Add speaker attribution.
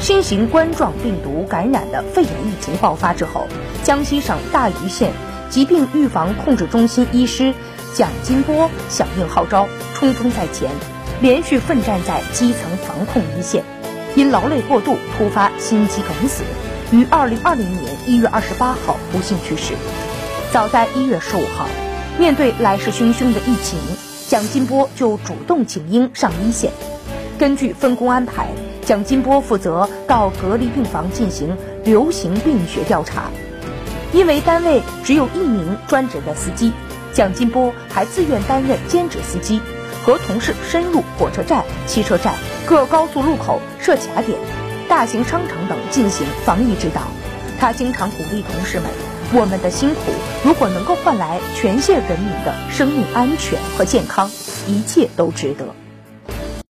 Speaker 1: 新型冠状病毒感染的肺炎疫情爆发之后，江西省大余县疾病预防控制中心医师蒋金波响应号召，冲锋在前，连续奋战在基层防控一线，因劳累过度突发心肌梗死，于二零二零年一月二十八号不幸去世。早在一月十五号，面对来势汹汹的疫情，蒋金波就主动请缨上一线。根据分工安排，蒋金波负责到隔离病房进行流行病学调查。因为单位只有一名专职的司机，蒋金波还自愿担任兼职司机，和同事深入火车站、汽车站、各高速路口设卡点、大型商场等进行防疫指导。他经常鼓励同事们。我们的辛苦，如果能够换来全县人民的生命安全和健康，一切都值得。